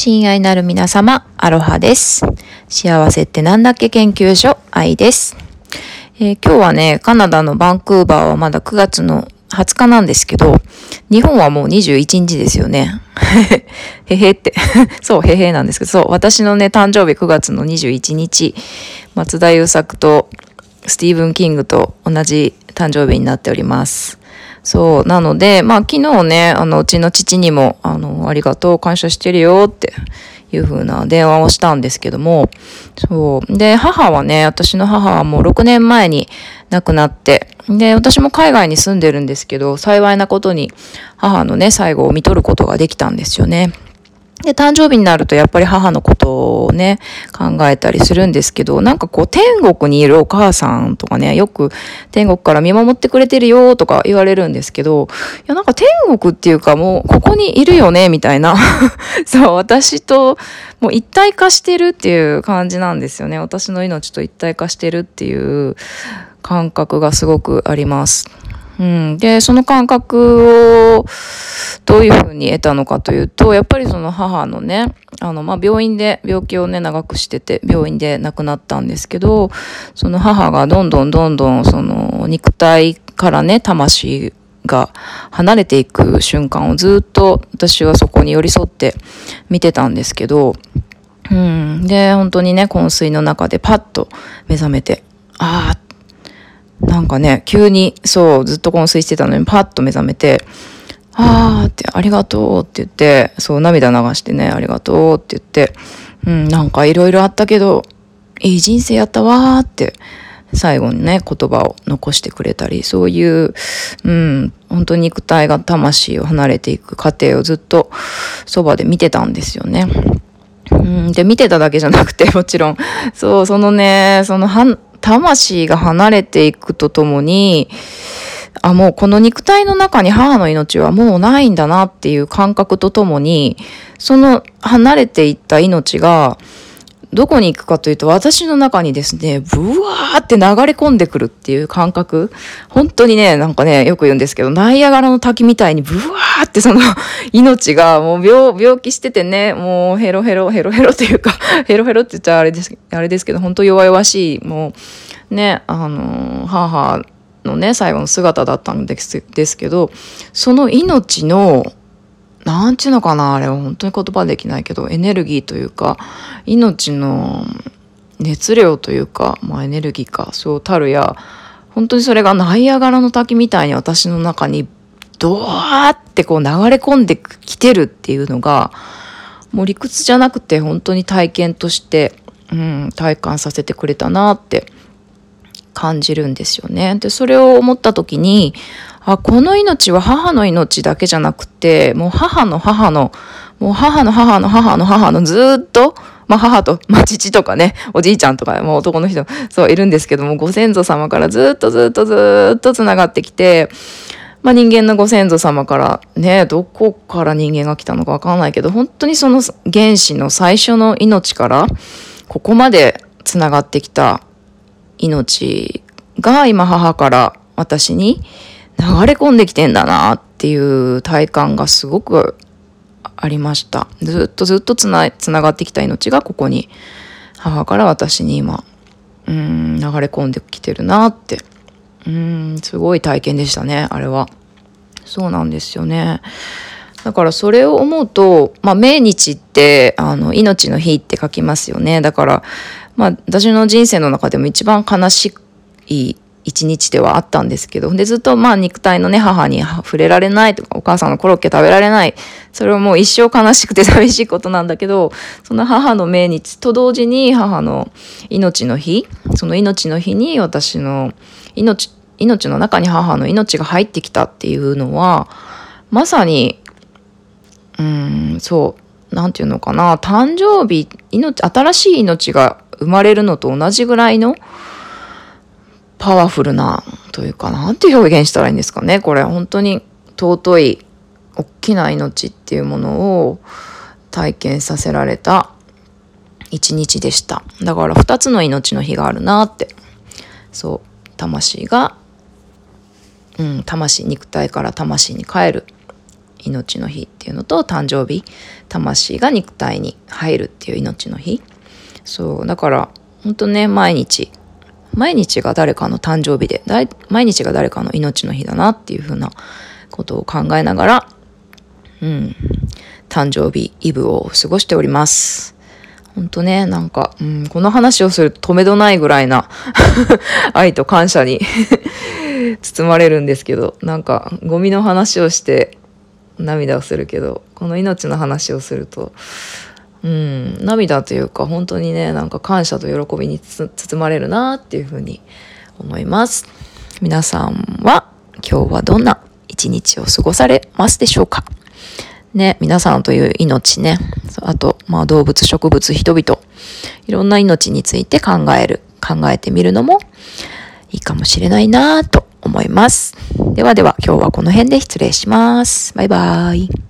親愛なる皆様、アロハです。幸せってなんだっけ研究所、愛です、えー今日はね、カナダのバンクーバーはまだ9月の20日なんですけど、日本はもう21日ですよね。へへって。そう、へへなんですけど、そう、私のね、誕生日9月の21日、松田優作とスティーブン・キングと同じ誕生日になっております。そう。なので、まあ昨日ね、あの、うちの父にも、あの、ありがとう、感謝してるよっていう風な電話をしたんですけども、そう。で、母はね、私の母はもう6年前に亡くなって、で、私も海外に住んでるんですけど、幸いなことに母のね、最後を見とることができたんですよね。で、誕生日になるとやっぱり母のことをね、考えたりするんですけど、なんかこう天国にいるお母さんとかね、よく天国から見守ってくれてるよとか言われるんですけど、いやなんか天国っていうかもうここにいるよね、みたいな。そう、私ともう一体化してるっていう感じなんですよね。私の命と一体化してるっていう感覚がすごくあります。うん、で、その感覚をどういうふうに得たのかというと、やっぱりその母のね、あの、まあ、病院で、病気をね、長くしてて、病院で亡くなったんですけど、その母がどんどんどんどん、その、肉体からね、魂が離れていく瞬間をずっと私はそこに寄り添って見てたんですけど、うん、で、本当にね、昏睡の中でパッと目覚めて、ああ、なんかね、急に、そう、ずっと昏睡してたのに、パッと目覚めて、あーって、ありがとうって言って、そう、涙流してね、ありがとうって言って、うん、なんかいろいろあったけど、いい人生やったわーって、最後にね、言葉を残してくれたり、そういう、うん、本当に肉体が魂を離れていく過程をずっとそばで見てたんですよね。うん、で、見てただけじゃなくて、もちろん、そう、そのね、そのはん、魂が離れていくとともに、あ、もうこの肉体の中に母の命はもうないんだなっていう感覚とともに、その離れていった命が、どこに行くかというと、私の中にですね、ブワーって流れ込んでくるっていう感覚。本当にね、なんかね、よく言うんですけど、ナイアガラの滝みたいにブワーってその 命がもう病、病気しててね、もうヘロヘロ、ヘロヘロというか、ヘロヘロって言っちゃあれです、あれですけど、本当弱々しい、もう、ね、あの、母のね、最後の姿だったんですですけど、その命の、なんていうのかなあれは本当に言葉できないけどエネルギーというか命の熱量というか、まあ、エネルギーかそうたるや本当にそれがナイアガラの滝みたいに私の中にドワーってこう流れ込んできてるっていうのがもう理屈じゃなくて本当に体験として、うん、体感させてくれたなって感じるんですよね。で、それを思った時に、あ、この命は母の命だけじゃなくて、もう母の母の、もう母の母の母の母のずっと、まあ母と、まあ父とかね、おじいちゃんとか、もう男の人、そういるんですけども、ご先祖様からずっとずっとずっと繋がってきて、まあ人間のご先祖様からね、どこから人間が来たのかわかんないけど、本当にその原始の最初の命から、ここまで繋がってきた命が今母から私に流れ込んできてんだなっていう体感がすごくありました。ずっとずっとつな、つながってきた命がここに母から私に今、うん、流れ込んできてるなって。うん、すごい体験でしたね、あれは。そうなんですよね。だからそれを思うと、まあ、命日って、あの、命の日って書きますよね。だから、まあ、私の人生の中でも一番悲しい一日ではあったんですけど、で、ずっとまあ、肉体のね、母に触れられないとか、お母さんのコロッケ食べられない。それはもう一生悲しくて寂しいことなんだけど、その母の命日と同時に母の命の日、その命の日に私の命、命の中に母の命が入ってきたっていうのは、まさに、うん、そう、なんていうのかな、誕生日、命、新しい命が生まれるのと同じぐらいのパワフルな、というか、なんて表現したらいいんですかね。これ、本当に尊い、大きな命っていうものを体験させられた一日でした。だから、二つの命の日があるなって。そう、魂が、うん、魂、肉体から魂に帰る命の日っていうのと誕生日魂が肉体に入るっていう命の日そうだから本当ね毎日毎日が誰かの誕生日で毎日が誰かの命の日だなっていうふうなことを考えながらうん誕生日イブを過ごしております。ほんとね、なんか、うん、この話をすると止めどないぐらいな 愛と感謝に 包まれるんですけど、なんか、ゴミの話をして涙をするけど、この命の話をすると、うん、涙というか、本当にね、なんか感謝と喜びに包まれるなっていうふうに思います。皆さんは今日はどんな一日を過ごされますでしょうか？ね、皆さんという命ね、あと、まあ動物、植物、人々、いろんな命について考える、考えてみるのもいいかもしれないなと思います。ではでは今日はこの辺で失礼します。バイバーイ。